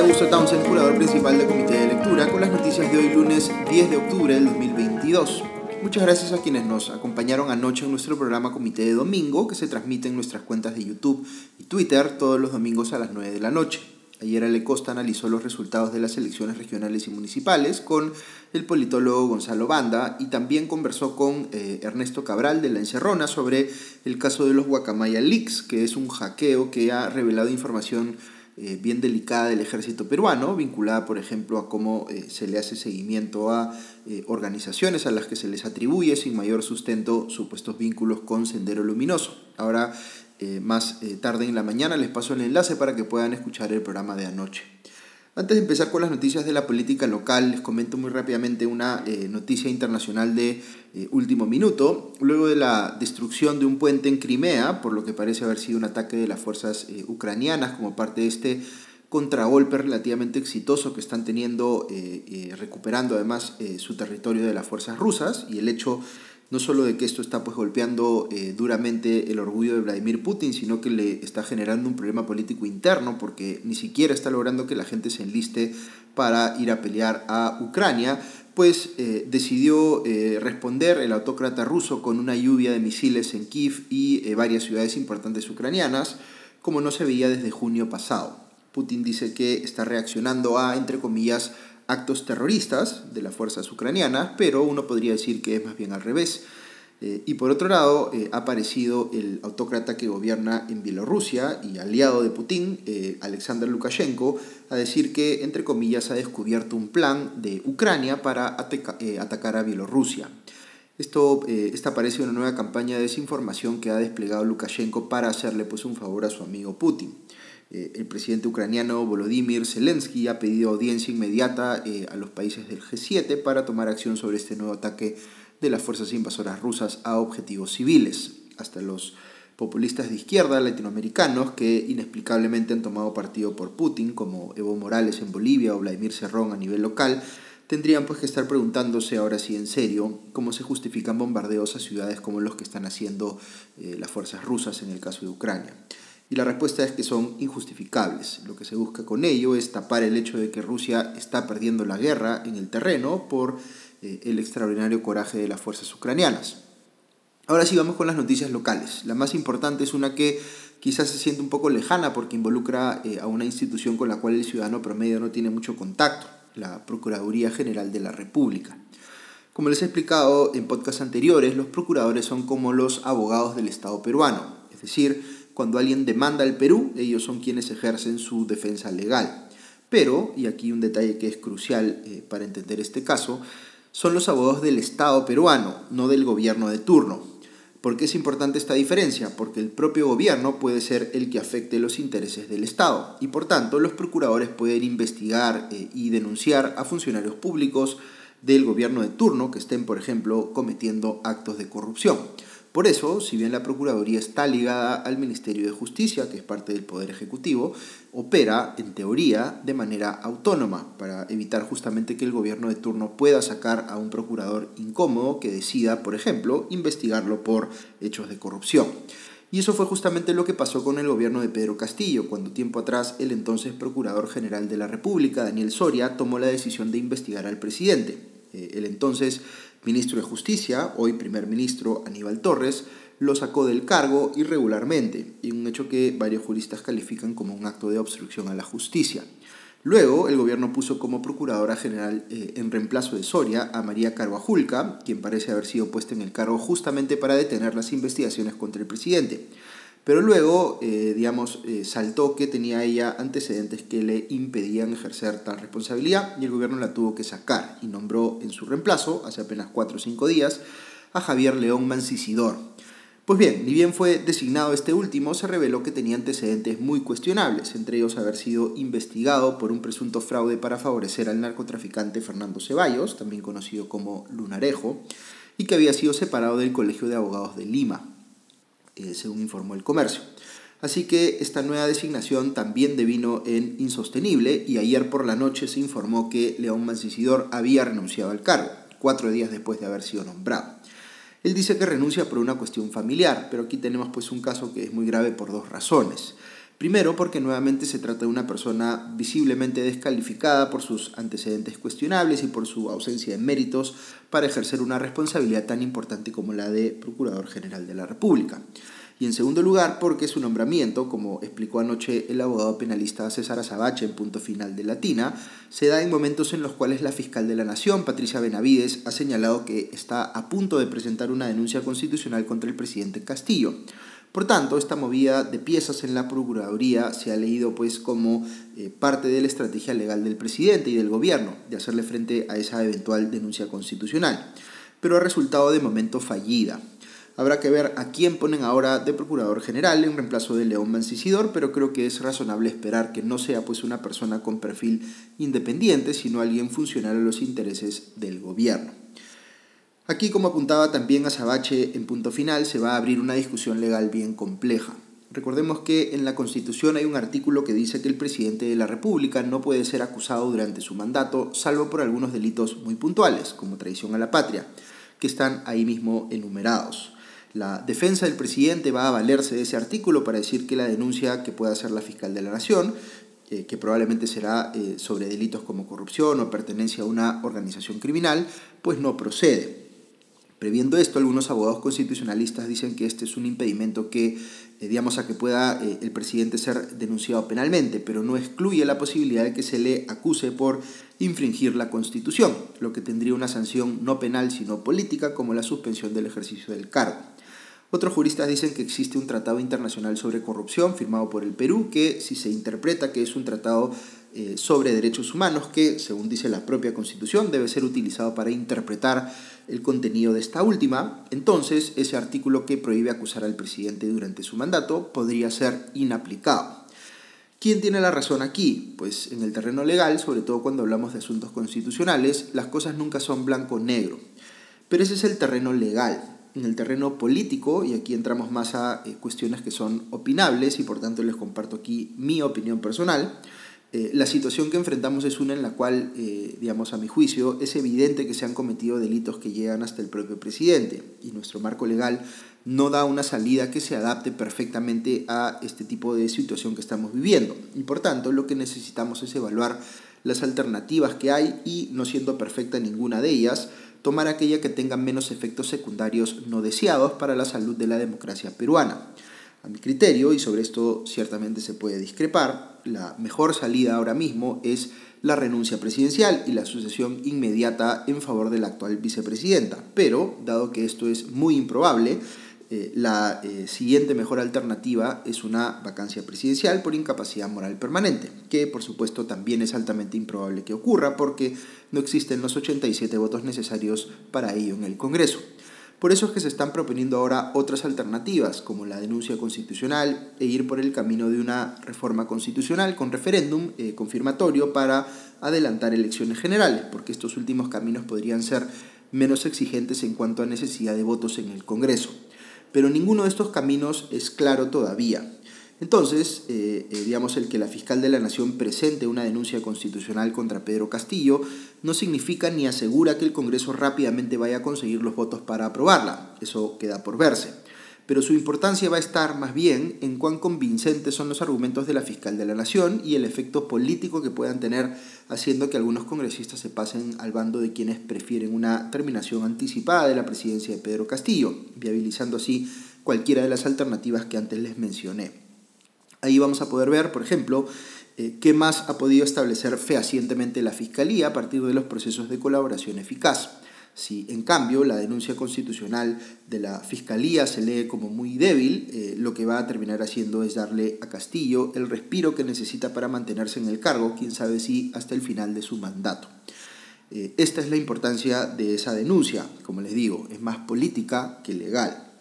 Augusto Townsend, curador principal del Comité de Lectura, con las noticias de hoy lunes 10 de octubre del 2022. Muchas gracias a quienes nos acompañaron anoche en nuestro programa Comité de Domingo, que se transmite en nuestras cuentas de YouTube y Twitter todos los domingos a las 9 de la noche. Ayer Ale Costa analizó los resultados de las elecciones regionales y municipales con el politólogo Gonzalo Banda y también conversó con eh, Ernesto Cabral de La Encerrona sobre el caso de los Guacamaya Leaks, que es un hackeo que ha revelado información eh, bien delicada del ejército peruano, vinculada por ejemplo a cómo eh, se le hace seguimiento a organizaciones a las que se les atribuye sin mayor sustento supuestos vínculos con Sendero Luminoso. Ahora eh, más eh, tarde en la mañana. Les paso el enlace para que puedan escuchar el programa de anoche. Antes de empezar con las noticias de la política local, les comento muy rápidamente una eh, noticia internacional de último minuto. Luego de la destrucción de un puente en Crimea, por lo que parece haber sido un ataque de las fuerzas ucranianas como parte de este contragolpe relativamente exitoso que están teniendo, recuperando además su territorio de las fuerzas rusas y el hecho no solo de que esto está pues golpeando eh, duramente el orgullo de Vladimir Putin, sino que le está generando un problema político interno porque ni siquiera está logrando que la gente se enliste para ir a pelear a Ucrania, pues eh, decidió eh, responder el autócrata ruso con una lluvia de misiles en Kiev y varias ciudades importantes ucranianas, como no se veía desde junio pasado. Putin dice que está reaccionando a, entre comillas, actos terroristas de las fuerzas ucranianas, pero uno podría decir que es más bien al revés. Eh, y por otro lado, eh, ha aparecido el autócrata que gobierna en Bielorrusia y aliado de Putin, eh, Alexander Lukashenko, a decir que, entre comillas, ha descubierto un plan de Ucrania para atacar a Bielorrusia. Esto, esta parece una nueva campaña de desinformación que ha desplegado Lukashenko para hacerle pues, un favor a su amigo Putin. Eh, el presidente ucraniano Volodymyr Zelensky ha pedido audiencia inmediata eh, a los países del G7 para tomar acción sobre este nuevo ataque de las fuerzas invasoras rusas a objetivos civiles. Hasta los populistas de izquierda latinoamericanos que inexplicablemente han tomado partido por Putin, como Evo Morales en Bolivia o Vladimir Cerrón a nivel local, tendrían pues que estar preguntándose ahora sí en serio cómo se justifican bombardeos a ciudades como los que están haciendo eh, las fuerzas rusas en el caso de Ucrania. Y la respuesta es que son injustificables. Lo que se busca con ello es tapar el hecho de que Rusia está perdiendo la guerra en el terreno por eh, el extraordinario coraje de las fuerzas ucranianas. Ahora sí vamos con las noticias locales. La más importante es una que quizás se siente un poco lejana porque involucra eh, a una institución con la cual el ciudadano promedio no tiene mucho contacto, la Procuraduría General de la República. Como les he explicado en podcasts anteriores, los procuradores son como los abogados del Estado peruano, es decir, cuando alguien demanda al Perú, ellos son quienes ejercen su defensa legal. Pero, y aquí un detalle que es crucial eh, para entender este caso, son los abogados del Estado peruano, no del gobierno de turno. ¿Por qué es importante esta diferencia? Porque el propio gobierno puede ser el que afecte los intereses del Estado y por tanto los procuradores pueden investigar eh, y denunciar a funcionarios públicos del gobierno de turno que estén, por ejemplo, cometiendo actos de corrupción. Por eso, si bien la Procuraduría está ligada al Ministerio de Justicia, que es parte del Poder Ejecutivo, opera, en teoría, de manera autónoma, para evitar justamente que el gobierno de turno pueda sacar a un procurador incómodo que decida, por ejemplo, investigarlo por hechos de corrupción. Y eso fue justamente lo que pasó con el gobierno de Pedro Castillo, cuando tiempo atrás el entonces Procurador General de la República, Daniel Soria, tomó la decisión de investigar al presidente. Eh, el entonces ministro de Justicia, hoy primer ministro Aníbal Torres, lo sacó del cargo irregularmente, y un hecho que varios juristas califican como un acto de obstrucción a la justicia. Luego, el gobierno puso como procuradora general eh, en reemplazo de Soria a María Carvajulca, quien parece haber sido puesta en el cargo justamente para detener las investigaciones contra el presidente. Pero luego, eh, digamos, eh, saltó que tenía ella antecedentes que le impedían ejercer tal responsabilidad y el gobierno la tuvo que sacar y nombró en su reemplazo, hace apenas 4 o 5 días, a Javier León Mancisidor. Pues bien, ni bien fue designado este último, se reveló que tenía antecedentes muy cuestionables, entre ellos haber sido investigado por un presunto fraude para favorecer al narcotraficante Fernando Ceballos, también conocido como Lunarejo, y que había sido separado del Colegio de Abogados de Lima. Eh, según informó el comercio. Así que esta nueva designación también devino en insostenible y ayer por la noche se informó que León Mancisidor había renunciado al cargo, cuatro días después de haber sido nombrado. Él dice que renuncia por una cuestión familiar, pero aquí tenemos pues un caso que es muy grave por dos razones. Primero, porque nuevamente se trata de una persona visiblemente descalificada por sus antecedentes cuestionables y por su ausencia de méritos para ejercer una responsabilidad tan importante como la de Procurador General de la República. Y en segundo lugar, porque su nombramiento, como explicó anoche el abogado penalista César Azabache en punto final de Latina, se da en momentos en los cuales la fiscal de la Nación, Patricia Benavides, ha señalado que está a punto de presentar una denuncia constitucional contra el presidente Castillo. Por tanto, esta movida de piezas en la Procuraduría se ha leído pues como eh, parte de la estrategia legal del presidente y del gobierno de hacerle frente a esa eventual denuncia constitucional, pero ha resultado de momento fallida. Habrá que ver a quién ponen ahora de Procurador General en reemplazo de León Mancisidor, pero creo que es razonable esperar que no sea pues una persona con perfil independiente, sino alguien funcional a los intereses del gobierno. Aquí, como apuntaba también a Sabache en punto final, se va a abrir una discusión legal bien compleja. Recordemos que en la Constitución hay un artículo que dice que el presidente de la República no puede ser acusado durante su mandato, salvo por algunos delitos muy puntuales, como traición a la patria, que están ahí mismo enumerados. La defensa del presidente va a valerse de ese artículo para decir que la denuncia que pueda hacer la fiscal de la Nación, eh, que probablemente será eh, sobre delitos como corrupción o pertenencia a una organización criminal, pues no procede. Previendo esto, algunos abogados constitucionalistas dicen que este es un impedimento que, eh, digamos, a que pueda el presidente ser denunciado penalmente, pero no excluye la posibilidad de que se le acuse por infringir la Constitución, lo que tendría una sanción no penal sino política como la suspensión del ejercicio del cargo. Otros juristas dicen que existe un tratado internacional sobre corrupción firmado por el Perú, que si se interpreta que es un tratado eh, sobre derechos humanos, que según dice la propia Constitución debe ser utilizado para interpretar el contenido de esta última, entonces ese artículo que prohíbe acusar al presidente durante su mandato podría ser inaplicado. ¿Quién tiene la razón aquí? Pues en el terreno legal, sobre todo cuando hablamos de asuntos constitucionales, las cosas nunca son blanco-negro. Pero ese es el terreno legal en el terreno político, y aquí entramos más a eh, cuestiones que son opinables y por tanto les comparto aquí mi opinión personal, eh, la situación que enfrentamos es una en la cual, eh, digamos, a mi juicio, es evidente que se han cometido delitos que llegan hasta el propio presidente y nuestro marco legal no da una salida que se adapte perfectamente a este tipo de situación que estamos viviendo. Y por tanto, lo que necesitamos es evaluar las alternativas que hay y, no siendo perfecta ninguna de ellas, tomar aquella que tenga menos efectos secundarios no deseados para la salud de la democracia peruana. A mi criterio, y sobre esto ciertamente se puede discrepar, la mejor salida ahora mismo es la renuncia presidencial y la sucesión inmediata en favor de la actual vicepresidenta. Pero, dado que esto es muy improbable, eh, la eh, siguiente mejor alternativa es una vacancia presidencial por incapacidad moral permanente, que por supuesto también es altamente improbable que ocurra porque no existen los 87 votos necesarios para ello en el Congreso. Por eso es que se están proponiendo ahora otras alternativas, como la denuncia constitucional e ir por el camino de una reforma constitucional con referéndum eh, confirmatorio para adelantar elecciones generales, porque estos últimos caminos podrían ser menos exigentes en cuanto a necesidad de votos en el Congreso pero ninguno de estos caminos es claro todavía. Entonces, eh, eh, digamos, el que la fiscal de la Nación presente una denuncia constitucional contra Pedro Castillo no significa ni asegura que el Congreso rápidamente vaya a conseguir los votos para aprobarla. Eso queda por verse pero su importancia va a estar más bien en cuán convincentes son los argumentos de la fiscal de la Nación y el efecto político que puedan tener haciendo que algunos congresistas se pasen al bando de quienes prefieren una terminación anticipada de la presidencia de Pedro Castillo, viabilizando así cualquiera de las alternativas que antes les mencioné. Ahí vamos a poder ver, por ejemplo, eh, qué más ha podido establecer fehacientemente la Fiscalía a partir de los procesos de colaboración eficaz. Si en cambio la denuncia constitucional de la Fiscalía se lee como muy débil, eh, lo que va a terminar haciendo es darle a Castillo el respiro que necesita para mantenerse en el cargo, quién sabe si hasta el final de su mandato. Eh, esta es la importancia de esa denuncia, como les digo, es más política que legal.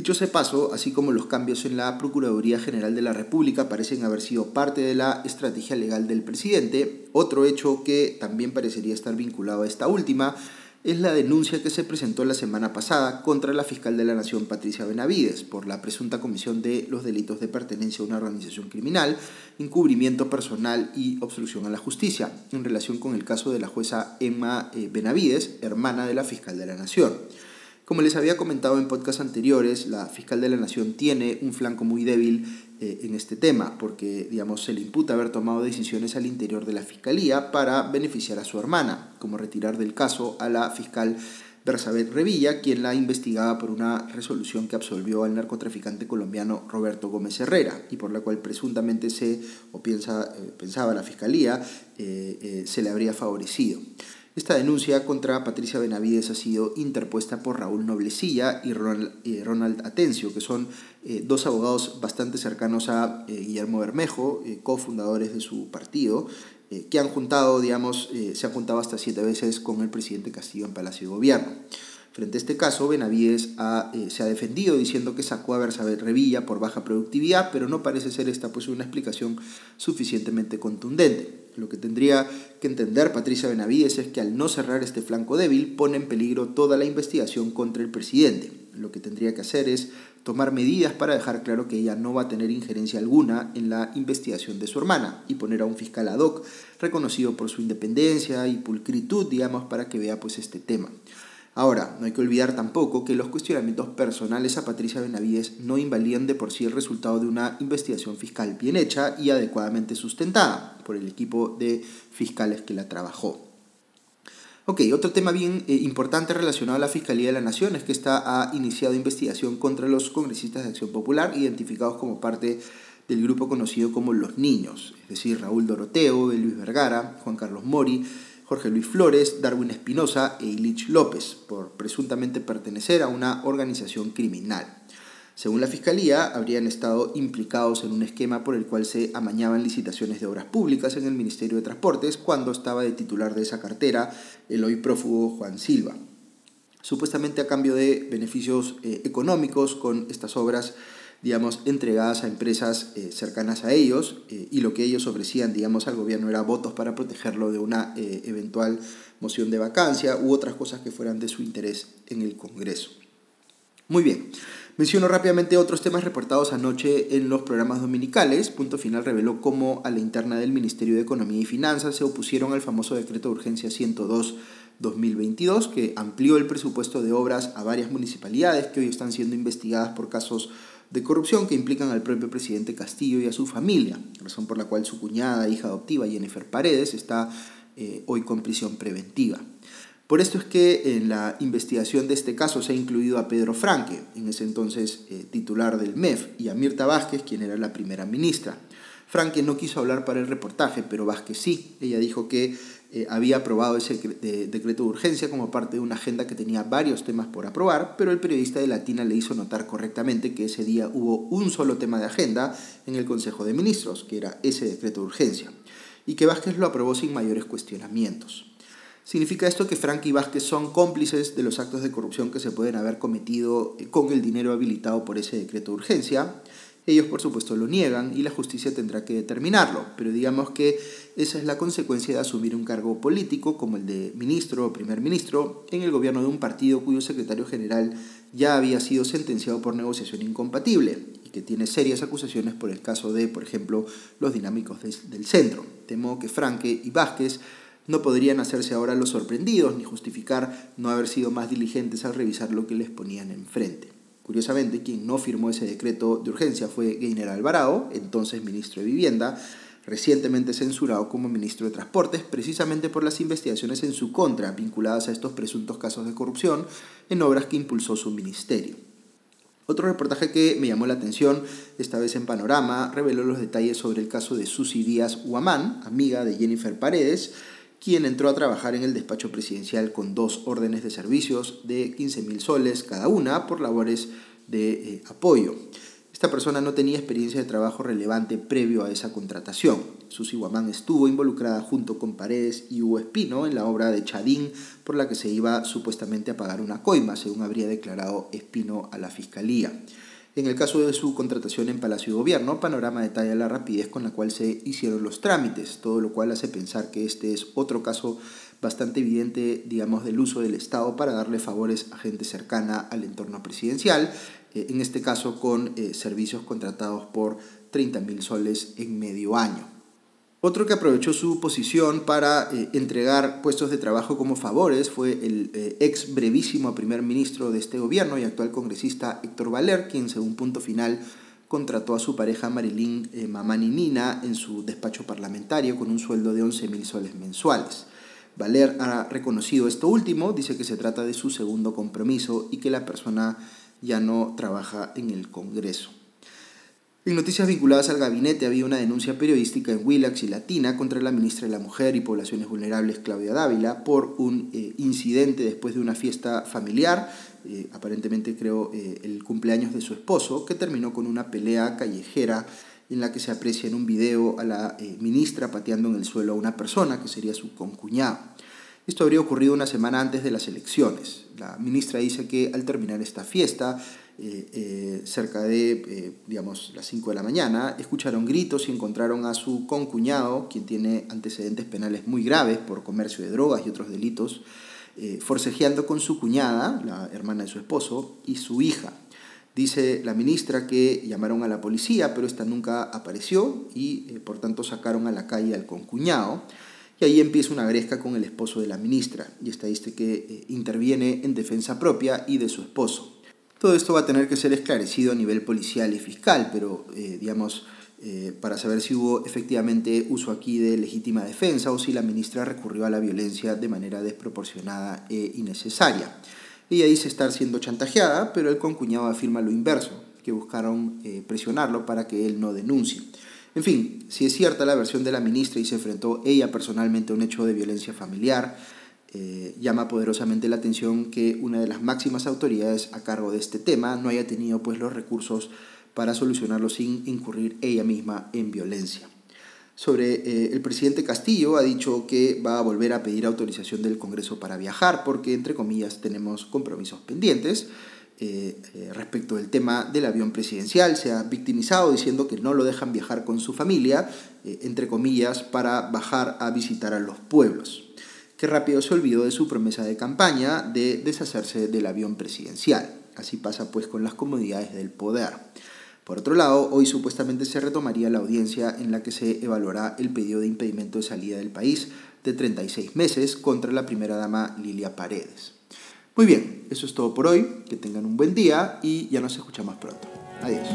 Dicho ese paso, así como los cambios en la Procuraduría General de la República parecen haber sido parte de la estrategia legal del presidente, otro hecho que también parecería estar vinculado a esta última es la denuncia que se presentó la semana pasada contra la fiscal de la Nación Patricia Benavides por la presunta comisión de los delitos de pertenencia a una organización criminal, encubrimiento personal y obstrucción a la justicia, en relación con el caso de la jueza Emma eh, Benavides, hermana de la fiscal de la Nación. Como les había comentado en podcasts anteriores, la fiscal de la Nación tiene un flanco muy débil eh, en este tema, porque digamos, se le imputa haber tomado decisiones al interior de la Fiscalía para beneficiar a su hermana, como retirar del caso a la fiscal Bersabet Revilla, quien la investigaba por una resolución que absolvió al narcotraficante colombiano Roberto Gómez Herrera y por la cual presuntamente se, o eh, pensaba la Fiscalía, eh, se le habría favorecido. Esta denuncia contra Patricia Benavides ha sido interpuesta por Raúl Noblecilla y Ronald, Atencio, que son eh, dos abogados bastante cercanos a eh, Guillermo Bermejo, eh, cofundadores de su partido, que han juntado, digamos, se han juntado hasta siete veces con el presidente Castillo en Palacio de Gobierno. Frente a este caso, Benavides se ha defendido diciendo que sacó a Bersabet Revilla por baja productividad, pero no parece ser esta pues una explicación suficientemente contundente. Lo que tendría que entender Patricia Benavides es que al no cerrar este flanco débil pone en peligro toda la investigación contra el presidente. Lo que tendría que hacer es tomar medidas para dejar claro que ella no va a tener injerencia alguna en la investigación de su hermana y poner a un fiscal ad hoc reconocido por su independencia y pulcritud, digamos, para que vea pues este tema. Ahora, no hay que olvidar tampoco que los cuestionamientos personales a Patricia Benavides no invalidan de por sí el resultado de una investigación fiscal bien hecha y adecuadamente sustentada por el equipo de fiscales que la trabajó. Ok, otro tema bien eh, importante relacionado a la Fiscalía de la Nación es que esta ha iniciado investigación contra los congresistas de Acción Popular identificados como parte del grupo conocido como Los Niños, es decir, Raúl Doroteo, Luis Vergara, Juan Carlos Mori, Jorge Luis Flores, Darwin Espinosa e Ilich López, por presuntamente pertenecer a una organización criminal. Según la Fiscalía, habrían estado implicados en un esquema por el cual se amañaban licitaciones de obras públicas en el Ministerio de Transportes cuando estaba de titular de esa cartera el hoy prófugo Juan Silva. Supuestamente a cambio de beneficios eh, económicos con estas obras digamos, entregadas a empresas eh, cercanas a ellos eh, y lo que ellos ofrecían, digamos, al gobierno era votos para protegerlo de una eh, eventual moción de vacancia u otras cosas que fueran de su interés en el Congreso. Muy bien, menciono rápidamente otros temas reportados anoche en los programas dominicales. Punto Final reveló cómo a la interna del Ministerio de Economía y Finanzas se opusieron al famoso decreto de urgencia 102 2022 que amplió el presupuesto de obras a varias municipalidades que hoy están siendo investigadas por casos de corrupción que implican al propio presidente Castillo y a su familia, razón por la cual su cuñada, hija adoptiva Jennifer Paredes, está eh, hoy con prisión preventiva. Por esto es que en la investigación de este caso se ha incluido a Pedro Franque, en ese entonces eh, titular del MEF, y a Mirta Vázquez, quien era la primera ministra. Franque no quiso hablar para el reportaje, pero Vázquez sí. Ella dijo que eh, había aprobado ese decreto de urgencia como parte de una agenda que tenía varios temas por aprobar, pero el periodista de Latina le hizo notar correctamente que ese día hubo un solo tema de agenda en el Consejo de Ministros, que era ese decreto de urgencia, y que Vázquez lo aprobó sin mayores cuestionamientos. ¿Significa esto que Frank y Vázquez son cómplices de los actos de corrupción que se pueden haber cometido eh, con el dinero habilitado por ese decreto de urgencia? Ellos por supuesto lo niegan y la justicia tendrá que determinarlo, pero digamos que esa es la consecuencia de asumir un cargo político como el de ministro o primer ministro en el gobierno de un partido cuyo secretario general ya había sido sentenciado por negociación incompatible y que tiene serias acusaciones por el caso de, por ejemplo, los dinámicos del centro. Temo que Franque y Vázquez no podrían hacerse ahora los sorprendidos ni justificar no haber sido más diligentes al revisar lo que les ponían enfrente. Curiosamente, quien no firmó ese decreto de urgencia fue Gainer Alvarado, entonces ministro de Vivienda, recientemente censurado como ministro de Transportes precisamente por las investigaciones en su contra vinculadas a estos presuntos casos de corrupción en obras que impulsó su ministerio. Otro reportaje que me llamó la atención, esta vez en Panorama, reveló los detalles sobre el caso de Susi Díaz Huamán, amiga de Jennifer Paredes, quien entró a trabajar en el despacho presidencial con dos órdenes de servicios de 15 mil soles cada una por labores de eh, apoyo. Esta persona no tenía experiencia de trabajo relevante previo a esa contratación. Susi Guamán estuvo involucrada junto con Paredes y Hugo Espino en la obra de Chadín por la que se iba supuestamente a pagar una coima, según habría declarado Espino a la fiscalía. En el caso de su contratación en Palacio de Gobierno, Panorama detalla la rapidez con la cual se hicieron los trámites, todo lo cual hace pensar que este es otro caso bastante evidente, digamos, del uso del Estado para darle favores a gente cercana al entorno presidencial, eh, en este caso con eh, servicios contratados por 30 mil soles en medio año. Otro que aprovechó su posición para eh, entregar puestos de trabajo como favores fue el eh, ex brevísimo primer ministro de este gobierno y actual congresista Héctor Valer, quien según punto final contrató a su pareja Marilyn eh, Mamani Nina en su despacho parlamentario con un sueldo de 11 mil soles mensuales. Valer ha reconocido esto último, dice que se trata de su segundo compromiso y que la persona ya no trabaja en el Congreso. En noticias vinculadas al gabinete había una denuncia periodística en Willax y Latina contra la ministra de la Mujer y Poblaciones Vulnerables Claudia Dávila por un eh, incidente después de una fiesta familiar, eh, aparentemente creo eh, el cumpleaños de su esposo, que terminó con una pelea callejera en la que se aprecia en un video a la ministra pateando en el suelo a una persona que sería su concuñado. Esto habría ocurrido una semana antes de las elecciones. La ministra dice que al terminar esta fiesta, eh, eh, cerca de, eh, digamos, las 5 de la mañana, escucharon gritos y encontraron a su concuñado, quien tiene antecedentes penales muy graves por comercio de drogas y otros delitos, forcejeando con su cuñada, la hermana de su esposo, y su hija. Dice la ministra que llamaron a la policía, pero esta nunca apareció y por tanto sacaron a la calle al concuñado. Y ahí empieza una gresca con el esposo de la ministra, y esta dice que interviene en defensa propia y de su esposo. Todo esto va a tener que ser esclarecido a nivel policial y fiscal, pero eh, digamos, eh, para saber si hubo efectivamente uso aquí de legítima defensa o si la ministra recurrió a la violencia de manera desproporcionada e innecesaria. Ella dice estar siendo chantajeada, pero el concuñado afirma lo inverso, que buscaron eh, presionarlo para que él no denuncie. En fin, si es cierta la versión de la ministra y se enfrentó ella personalmente a un hecho de violencia familiar, eh, llama poderosamente la atención que una de las máximas autoridades a cargo de este tema no haya tenido pues, los recursos para solucionarlo sin incurrir ella misma en violencia. Sobre eh, el presidente Castillo ha dicho que va a volver a pedir autorización del Congreso para viajar porque, entre comillas, tenemos compromisos pendientes. Eh, respecto del tema del avión presidencial, se ha victimizado diciendo que no lo dejan viajar con su familia, entre comillas, para bajar a visitar a los pueblos que rápido se olvidó de su promesa de campaña de deshacerse del avión presidencial. Así pasa pues con las comodidades del poder. Por otro lado, hoy supuestamente se retomaría la audiencia en la que se evaluará el pedido de impedimento de salida del país de 36 meses contra la primera dama Lilia Paredes. Muy bien, eso es todo por hoy, que tengan un buen día y ya nos escuchamos pronto. Adiós.